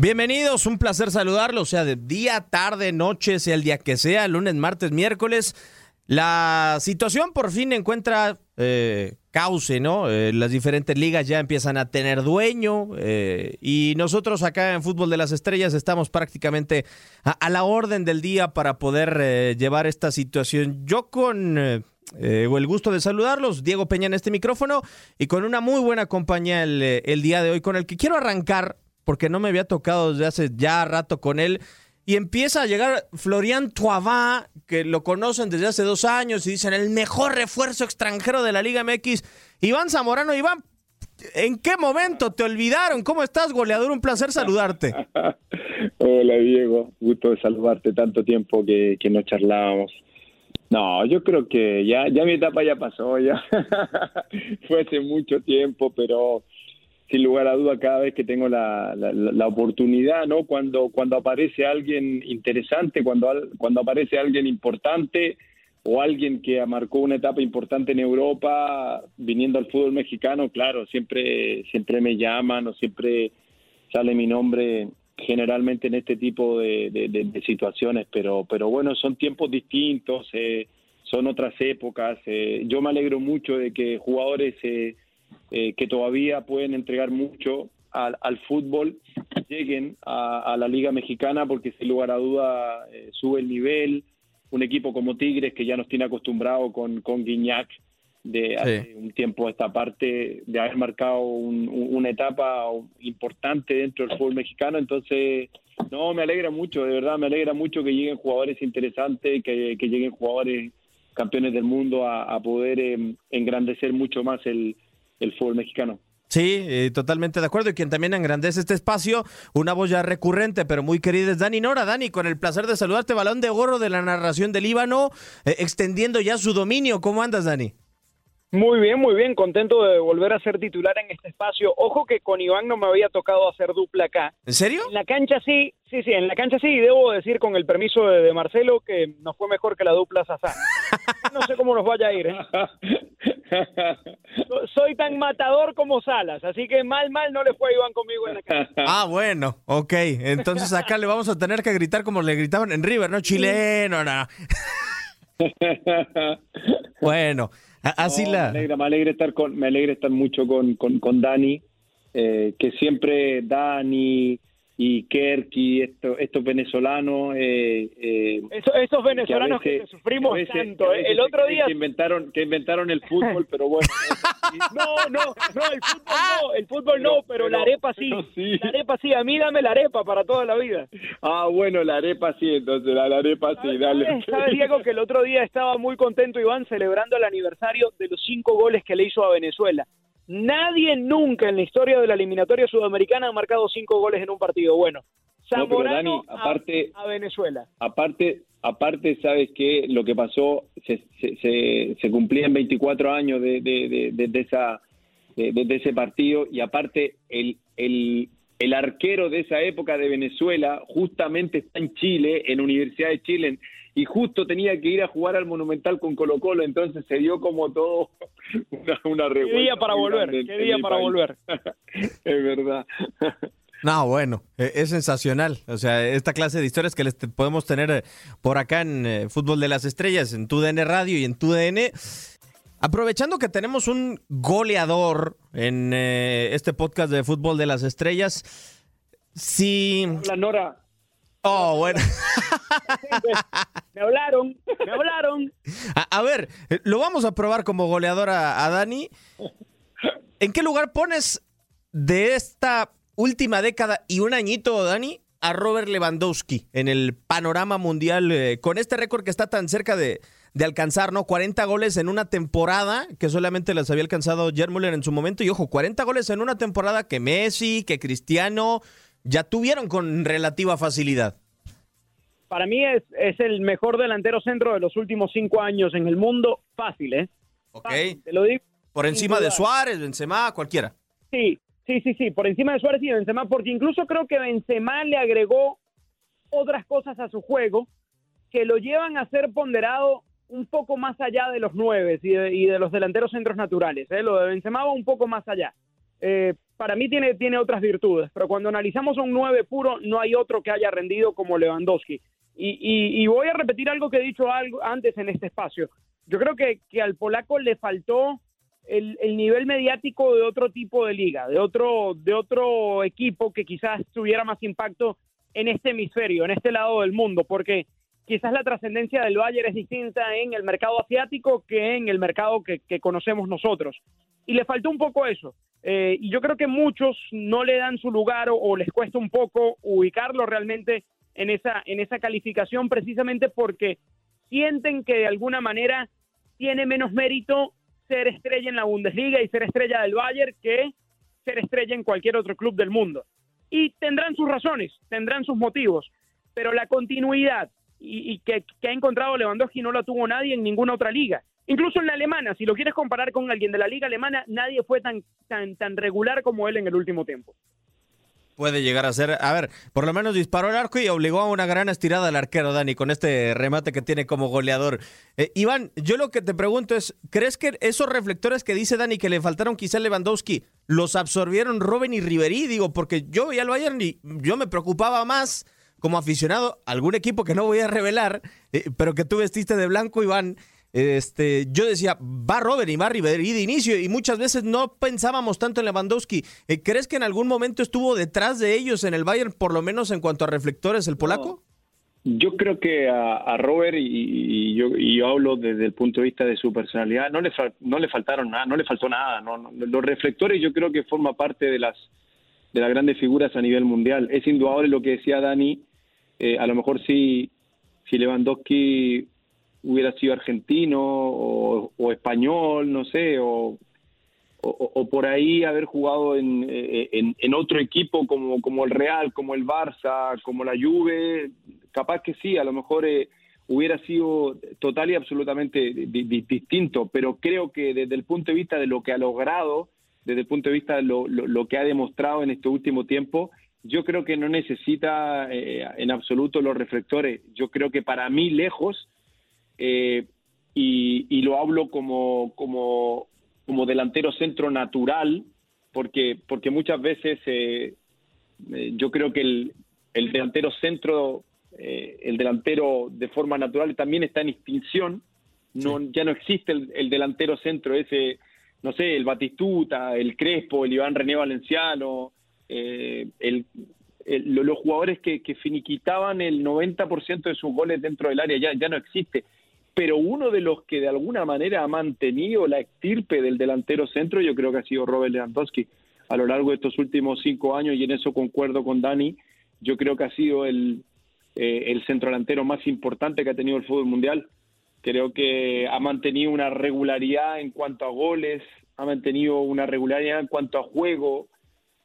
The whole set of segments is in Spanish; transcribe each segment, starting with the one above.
Bienvenidos, un placer saludarlos, sea de día, tarde, noche, sea el día que sea, lunes, martes, miércoles. La situación por fin encuentra eh, cauce, ¿no? Eh, las diferentes ligas ya empiezan a tener dueño eh, y nosotros acá en Fútbol de las Estrellas estamos prácticamente a, la orden del día para poder eh, llevar esta situación. Yo con el gusto de saludarlos, Diego Peña en este micrófono y con una muy buena compañía el día de hoy con el que quiero arrancar porque no me había tocado desde hace ya rato con él. Y empieza a llegar Florian Toivin, que lo conocen desde hace dos años y dicen el mejor refuerzo extranjero de la Liga MX. Iván Zamorano, Iván, ¿en qué momento te olvidaron? ¿Cómo estás, goleador? Un placer saludarte. Hola Diego, gusto de saludarte, tanto tiempo que, que no charlábamos. No, yo creo que ya, ya mi etapa ya pasó, ya fue hace mucho tiempo, pero sin lugar a duda cada vez que tengo la, la, oportunidad, ¿no? Cuando, cuando aparece alguien interesante, cuando, cuando aparece alguien importante o alguien que marcó una etapa importante en Europa, viniendo al fútbol mexicano, claro, siempre, siempre me llaman o siempre sale mi nombre generalmente en este tipo de situaciones, pero, pero bueno, son tiempos distintos, eh, son otras épocas. eh, yo me alegro mucho de que jugadores eh, eh, que todavía pueden entregar mucho al, al fútbol lleguen a, a la Liga Mexicana porque sin lugar a duda eh, sube el nivel. Un equipo como Tigres que ya nos tiene acostumbrado con, con Guiñac de hace un tiempo a esta parte de haber marcado un- un- una etapa importante dentro del fútbol mexicano. Entonces, no, me alegra mucho, de verdad, me alegra mucho que lleguen jugadores interesantes, que, que lleguen jugadores campeones del mundo a, a poder eh, engrandecer mucho más el, el fútbol mexicano. Sí, eh, totalmente de acuerdo. Y quien también engrandece este espacio, una voz ya recurrente, pero muy querida, es Dani Nora. Dani, con el placer de saludarte, balón de gorro de la narración del Líbano, eh, extendiendo ya su dominio. ¿Cómo andas, Dani? Muy bien, muy bien, contento de volver a ser titular en este espacio. Ojo que con Iván no me había tocado hacer dupla acá. ¿En serio? En la cancha sí, sí, sí, en la cancha sí, y debo decir con el permiso de, de Marcelo que nos fue mejor que la dupla Sazá. No sé cómo nos vaya a ir, ¿eh? So- Soy tan matador como Salas, así que mal, mal no le fue a Iván conmigo en la cancha. Ah, bueno, ok. Entonces acá le vamos a tener que gritar como le gritaban en River, ¿no? Chileno, no. Bueno, así No, la... Me alegra, me alegra estar con, me alegra estar mucho con, con, con Dani, eh, que siempre Dani y Kerky, esto, estos venezolanos, eh, eh, Eso- esos venezolanos que, veces- sufrimos que veces- tanto. que ¿eh? El otro día que inventaron, que inventaron el fútbol, pero bueno. No, no, no, el fútbol no, el fútbol no, pero, la pero- arepa sí. pero sí. La arepa sí, a mí dame la arepa para toda la vida. Ah, bueno, la arepa sí, entonces la, la arepa sí, dale. ¿Sabes, sabes, Diego, que el otro día estaba muy contento Iván celebrando el aniversario de los cinco goles que le hizo a Venezuela? Nadie nunca en la historia de la eliminatoria sudamericana ha marcado cinco goles en un partido. Bueno, No, Zamorano Dani, aparte- a, a Venezuela. Aparte, aparte sabes que lo que pasó se, se, se, se cumplían 24 años de, de, de, de- de esa de, ese partido y aparte el, el, el arquero de esa época de Venezuela justamente está en Chile, en Universidad de Chile y justo tenía que ir a jugar al Monumental con Colo Colo, entonces se dio como todo una, una ¿Qué revuelta día para volver? en- ¿Qué día para país. volver? es verdad. No, bueno, eh, es sensacional. O sea, esta clase de historias que les podemos tener eh, por acá en eh, Fútbol de las Estrellas, en TUDN Radio y en TUDN. Aprovechando que tenemos un goleador en eh, este podcast de Fútbol de las Estrellas, si... La Nora, Oh, bueno. Me hablaron, me hablaron. A, a ver, lo vamos a probar como goleador a, a Dani. ¿En qué lugar pones de esta última década y un añito, Dani, a Robert Lewandowski en el panorama mundial eh, con este récord que está tan cerca de, de alcanzar, ¿no? 40 goles en una temporada, que solamente las había alcanzado Jermuller en su momento. Y ojo, 40 goles en una temporada que Messi, que Cristiano ya tuvieron con relativa facilidad. Para mí es, es el mejor delantero centro de los últimos cinco años en el mundo. Fácil, ¿eh? Ok. Fácil, te lo digo. Por encima de. Suárez, Benzema, cualquiera. Sí, sí, sí, sí, por encima de Suárez y Benzema, porque incluso creo que Benzema le agregó otras cosas a su juego que lo llevan a ser ponderado un poco más allá de los nueve y de, y de los delanteros centros naturales. ¿eh? Lo de Benzema va un poco más allá. Eh, para mí tiene, tiene otras virtudes, pero cuando analizamos un nueve puro, no hay otro que haya rendido como Lewandowski. Y, y- y voy a repetir algo que he dicho algo antes en este espacio. Yo creo que, que al polaco le faltó el, el nivel mediático de otro tipo de liga, de otro, de otro equipo que quizás tuviera más impacto en este hemisferio, en este lado del mundo, porque quizás la trascendencia del Bayern es distinta en el mercado asiático que en el mercado que, conocemos nosotros. Y le faltó un poco eso. Eh, y yo creo que muchos no le dan su lugar o, o les cuesta un poco ubicarlo realmente en esa, en esa calificación precisamente porque sienten que de alguna manera tiene menos mérito ser estrella en la Bundesliga y ser estrella del Bayern que ser estrella en cualquier otro club del mundo. Y tendrán sus razones, tendrán sus motivos, pero la continuidad y, y que, que ha encontrado Lewandowski no la tuvo nadie en ninguna otra liga. Incluso en la alemana, si lo quieres comparar con alguien de la liga alemana, nadie fue tan, tan, tan regular como él en el último tiempo. Puede llegar a ser, a ver, por lo menos disparó el arco y obligó a una gran estirada al arquero, Dani, con este remate que tiene como goleador. Eh, Iván, yo lo que te pregunto es, ¿crees que esos reflectores que dice Dani que le faltaron quizá Lewandowski, los absorbieron Robben y Ribery? Digo, porque yo veía al Bayern y yo me preocupaba más como aficionado, algún equipo que no voy a revelar, eh, pero que tú vestiste de blanco, Iván, este, yo decía, va Robert y va Ribery de inicio y muchas veces no pensábamos tanto en Lewandowski. Eh, ¿Crees que en algún momento estuvo detrás de ellos en el Bayern, por lo menos en cuanto a reflectores, el polaco? Yo creo que a, Robert, y, yo, hablo desde el punto de vista de su personalidad, no le, no le faltaron nada, no le faltó nada. Los reflectores yo creo que forma parte de las, de las grandes figuras a nivel mundial. Es indudable lo que decía Dani, eh, a lo mejor si, si Lewandowski hubiera sido argentino o, español, no sé, o, o, por ahí haber jugado en, eh, en, en otro equipo como, como el Real, como el Barça, como la Juve, capaz que sí, a lo mejor eh, hubiera sido total y absolutamente di- di- distinto, pero creo que desde el punto de vista de lo que ha logrado, desde el punto de vista de lo, lo que ha demostrado en este último tiempo, yo creo que no necesita eh, en absoluto los reflectores. Yo creo que para mí lejos, eh, y, y lo hablo como, como, como delantero centro natural, porque, porque muchas veces eh, eh, yo creo que el, el delantero centro, eh, el delantero de forma natural también está en extinción. No, Ya no existe el, el delantero centro ese, no sé, el Batistuta, el Crespo, el Iván René Valenciano, eh, el, el- lo- los jugadores que, que finiquitaban el 90% de sus goles dentro del área, ya, ya no existe. Pero uno de los que de alguna manera ha mantenido la estirpe del delantero centro, yo creo que ha sido Robert Lewandowski a lo largo de estos últimos cinco años, y en eso concuerdo con Dani, yo creo que ha sido el, eh, el centro delantero más importante que ha tenido el fútbol mundial. Creo que ha mantenido una regularidad en cuanto a goles, ha mantenido una regularidad en cuanto a juego.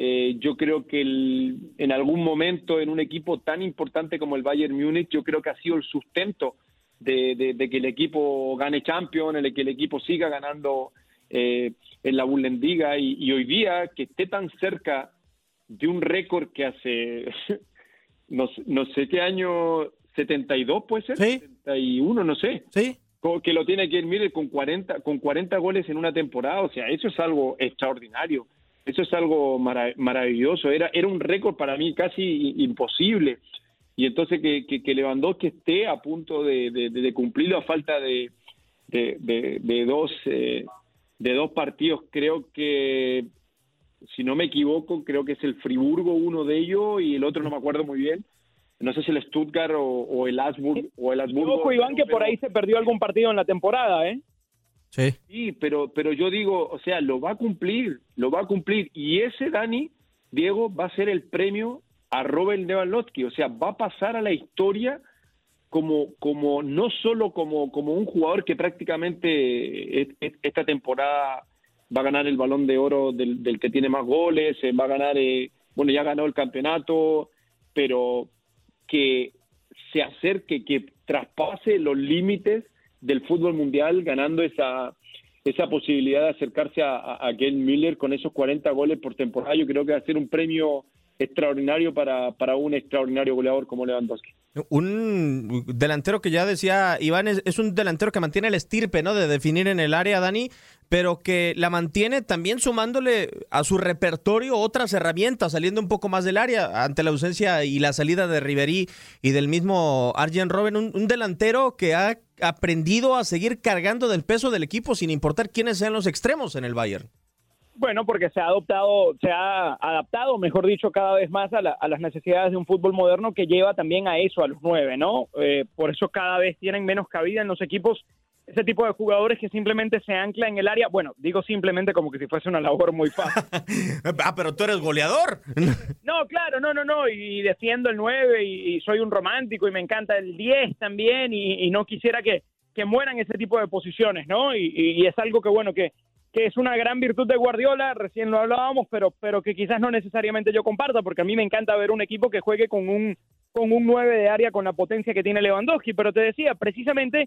Eh, yo creo que el- en algún momento en un equipo tan importante como el Bayern Múnich, yo creo que ha sido el sustento de, de- de que el equipo gane Champions, el que el equipo siga ganando eh, en la Bundesliga y, y hoy día que esté tan cerca de un récord que hace no, sé- no sé qué año 72 puede ser Sí. 71 no sé Sí. que lo tiene que ir con 40 con 40 goles en una temporada o sea eso es algo extraordinario eso es algo mara- maravilloso. Era era un récord para mí casi imposible. Y entonces que, que, que Lewandowski esté a punto de, de- de cumplirlo a falta de, dos eh, de dos partidos creo que si no me equivoco creo que es el Friburgo uno de ellos y el otro no me acuerdo muy bien. No sé si el Stuttgart o, o el Asburg o el Asburgo Ojo, Iván, que por ahí se perdió algún partido en la temporada, ¿eh? Sí. Pero, pero yo digo, o sea, lo va a cumplir, lo va a cumplir. Y ese Dani, Diego, va a ser el premio a Robert Lewandowski. O sea, va a pasar a la historia como, como no solo como, como un jugador que prácticamente esta temporada va a ganar el balón de oro del, que tiene más goles, eh, va a ganar, eh, bueno, ya ganó el campeonato, pero que se acerque, que traspase los límites del fútbol mundial ganando esa, esa posibilidad de acercarse a, a, Miller con esos 40 goles por temporada. Yo creo que va a ser un premio extraordinario para, para un extraordinario goleador como Lewandowski. Un delantero que ya decía Iván es, un delantero que mantiene el estirpe, ¿no? De definir en el área, Dani, pero que la mantiene también sumándole a su repertorio otras herramientas, saliendo un poco más del área ante la ausencia y la salida de Riverí y del mismo Arjen Robben, un, delantero que ha aprendido a seguir cargando del peso del equipo sin importar quiénes sean los extremos en el Bayern. Bueno, porque se ha adoptado, se ha adaptado, mejor dicho, cada vez más a, las necesidades de un fútbol moderno que lleva también a eso, a los nueve, ¿no? Eh, por eso cada vez tienen menos cabida en los equipos ese tipo de jugadores que simplemente se ancla en el área. Bueno, digo simplemente como que si fuese una labor muy fácil. ah, pero tú eres goleador. no, claro, no, no, no. Y defiendo el 9 y, soy un romántico y me encanta el 10 también y, no quisiera que, que, mueran ese tipo de posiciones, ¿no? Y, es algo que, bueno, que, es una gran virtud de Guardiola, recién lo hablábamos, pero, pero que quizás no necesariamente yo comparta, porque a mí me encanta ver un equipo que juegue con un con un 9 de área con la potencia que tiene Lewandowski, pero te decía, precisamente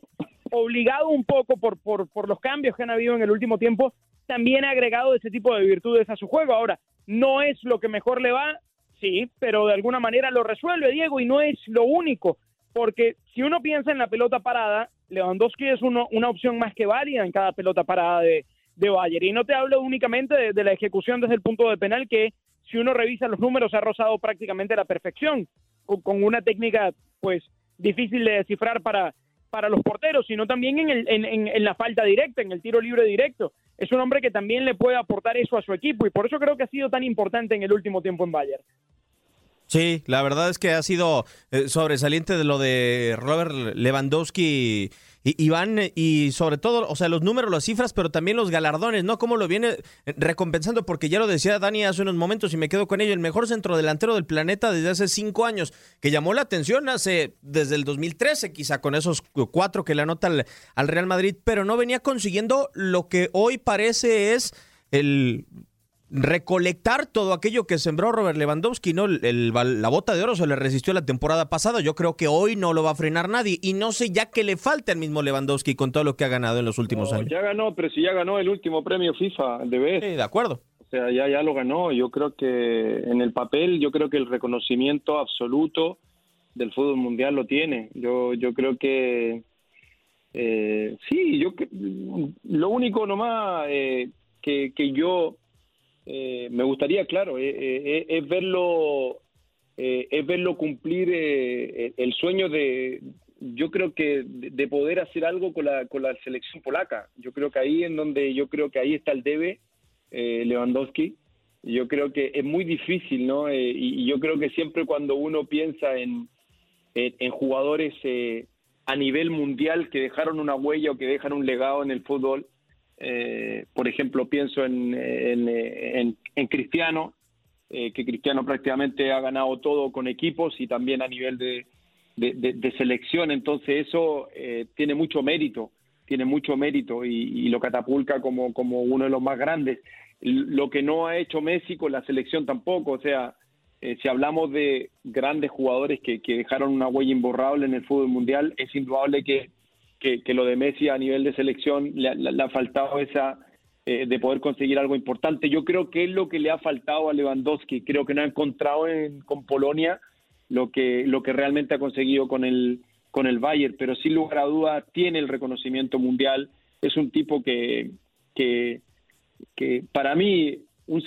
obligado un poco por, por, por los cambios que han habido en el último tiempo, también ha agregado ese tipo de virtudes a su juego. Ahora, no es lo que mejor le va, sí, pero de alguna manera lo resuelve Diego y no es lo único, porque si uno piensa en la pelota parada, Lewandowski es uno, una opción más que válida en cada pelota parada de, de Bayern. Y no te hablo únicamente de, la ejecución desde el punto de penal, que si uno revisa los números ha rozado prácticamente la perfección con, una técnica pues difícil de descifrar para, para los porteros, sino también en, el, en, la falta directa, en el tiro libre directo. Es un hombre que también le puede aportar eso a su equipo y por eso creo que ha sido tan importante en el último tiempo en Bayern. Sí, la verdad es que ha sido eh, sobresaliente de lo de Robert Lewandowski y, Iván, y sobre todo, o sea, los números, las cifras, pero también los galardones, ¿no? Cómo lo viene recompensando, porque ya lo decía Dani hace unos momentos y me quedo con ello, el mejor centro delantero del planeta desde hace cinco años, que llamó la atención hace, desde el 2013, quizá con esos cuatro que le anota al Real Madrid, pero no venía consiguiendo lo que hoy parece es el recolectar todo aquello que sembró Robert Lewandowski, ¿no? El, la bota de oro se le resistió la temporada pasada, yo creo que hoy no lo va a frenar nadie y no sé ya qué le falta al mismo Lewandowski con todo lo que ha ganado en los últimos años. Ya ganó, pero si ya ganó el último premio FIFA de vez. Sí, de acuerdo. O sea, ya, ya lo ganó, yo creo que en el papel, yo creo que el reconocimiento absoluto del fútbol mundial lo tiene. Yo, yo creo que eh, sí, yo lo único nomás eh, que, que yo eh, me gustaría, claro, eh, eh, es verlo es verlo cumplir el sueño de, yo creo que de, poder hacer algo con la, con la selección polaca. Yo creo que ahí en donde yo creo que ahí está el debe Lewandowski. Yo creo que es muy difícil, ¿no? Y, yo creo que siempre cuando uno piensa en, en, jugadores a nivel mundial que dejaron una huella o que dejan un legado en el fútbol, eh, por ejemplo, pienso en, en, Cristiano, eh, que Cristiano prácticamente ha ganado todo con equipos y también a nivel de, de, selección. Entonces eso eh, tiene mucho mérito, tiene mucho mérito y, lo catapulta como, como uno de los más grandes. Lo que no ha hecho Messi con la selección tampoco, o sea, si hablamos de grandes jugadores que, que dejaron una huella imborrable en el fútbol mundial, es indudable que que, lo de Messi a nivel de selección le, ha faltado esa eh, de poder conseguir algo importante. Yo creo que es lo que le ha faltado a Lewandowski. Creo que no ha encontrado en, con Polonia lo que, lo que realmente ha conseguido con el, con el Bayern, pero sin lugar a duda tiene el reconocimiento mundial. Es un tipo que, que, que para mí, un,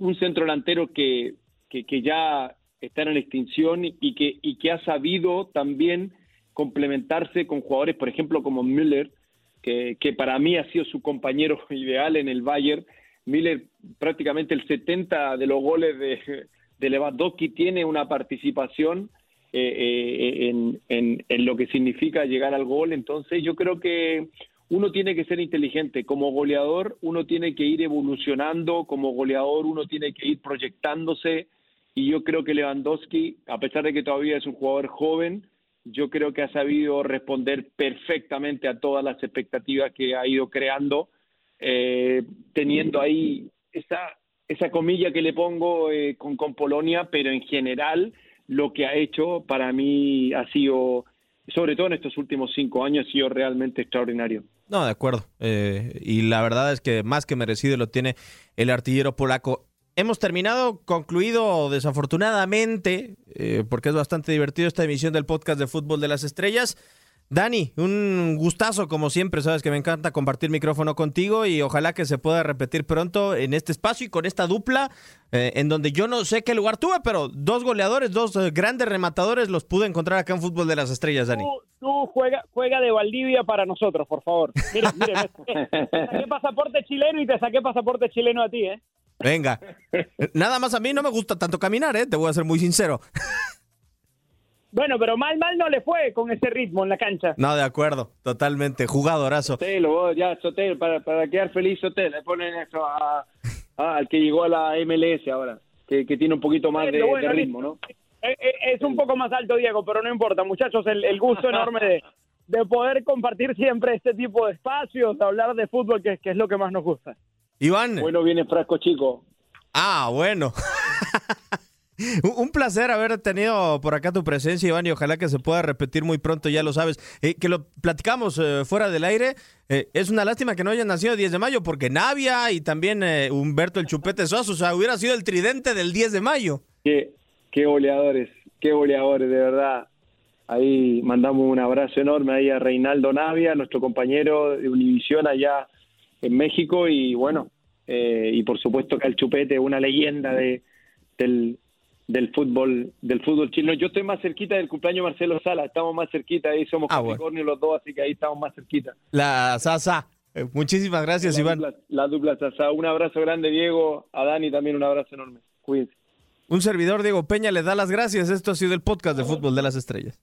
un, centro delantero que, que, que ya está en extinción y que, y que ha sabido también complementarse con jugadores, por ejemplo, como Müller, que, para mí ha sido su compañero ideal en el Bayern. Müller, prácticamente el 70 de los goles de, de Lewandowski tiene una participación eh, eh, en, en, en, lo que significa llegar al gol. Entonces, yo creo que uno tiene que ser inteligente. Como goleador, uno tiene que ir evolucionando. Como goleador, uno tiene que ir proyectándose. Y yo creo que Lewandowski, a pesar de que todavía es un jugador joven, yo creo que ha sabido responder perfectamente a todas las expectativas que ha ido creando, eh, teniendo ahí esa, esa comilla que le pongo eh, con, con Polonia, pero en general lo que ha hecho para mí ha sido, sobre todo en estos últimos cinco años, ha sido realmente extraordinario. No, de acuerdo. Eh, y la verdad es que más que merecido lo tiene el artillero polaco. Hemos terminado, concluido desafortunadamente, eh, porque es bastante divertido esta emisión del podcast de Fútbol de las Estrellas. Dani, un gustazo como siempre, sabes que me encanta compartir micrófono contigo y ojalá que se pueda repetir pronto en este espacio y con esta dupla, eh, en donde yo no sé qué lugar tuve, pero dos goleadores, dos eh, grandes rematadores los pude encontrar acá en Fútbol de las Estrellas, Dani. Tú, tú juega, juega de Valdivia para nosotros, por favor. Mire, mire, me saqué, me saqué pasaporte chileno y te saqué pasaporte chileno a ti, ¿eh? Venga. Nada más a mí no me gusta tanto caminar, ¿eh? Te voy a ser muy sincero. Bueno, pero mal, mal no le fue con ese ritmo en la cancha. No, de acuerdo. Totalmente. Jugadorazo. Sotelo, vos ya, Sotelo, para, para quedar feliz, Sotelo, le ponen eso a- a- al que llegó a la MLS ahora, que, que tiene un poquito más de, Bueno, de ritmo, ¿no? Eh, eh, Es un poco más alto, Diego, pero no importa, muchachos, el, el gusto enorme de, de poder compartir siempre este tipo de espacios, de hablar de fútbol, que, que es lo que más nos gusta. Iván. Bueno, viene Frasco Chico. Ah, bueno. Un- placer haber tenido por acá tu presencia, Iván, y ojalá que se pueda repetir muy pronto, ya lo sabes. Eh, que lo platicamos eh, fuera del aire. Eh, es una lástima que no hayan nacido el 10 de mayo, porque Navia y también eh, Humberto el Chupete Sosa, o sea, hubiera sido el tridente del 10 de mayo. Qué, qué goleadores, qué goleadores, de verdad. Ahí mandamos un abrazo enorme ahí a Reinaldo Navia, nuestro compañero de Univisión allá en México y bueno, eh, y por supuesto que al Chupete, una leyenda de, del, del fútbol del fútbol chileno. Yo estoy más cerquita del cumpleaños de Marcelo Sala, estamos más cerquita, ahí somos Ah, bueno. Los dos, así que ahí estamos más cerquita. La Sasa. Eh, muchísimas gracias, la Iván. Dupla, la dupla Sasa. Un abrazo grande, Diego, a Dani también un abrazo enorme. Cuídense. Un servidor, Diego Peña, le da las gracias. Esto ha sido el podcast de Fútbol de las Estrellas.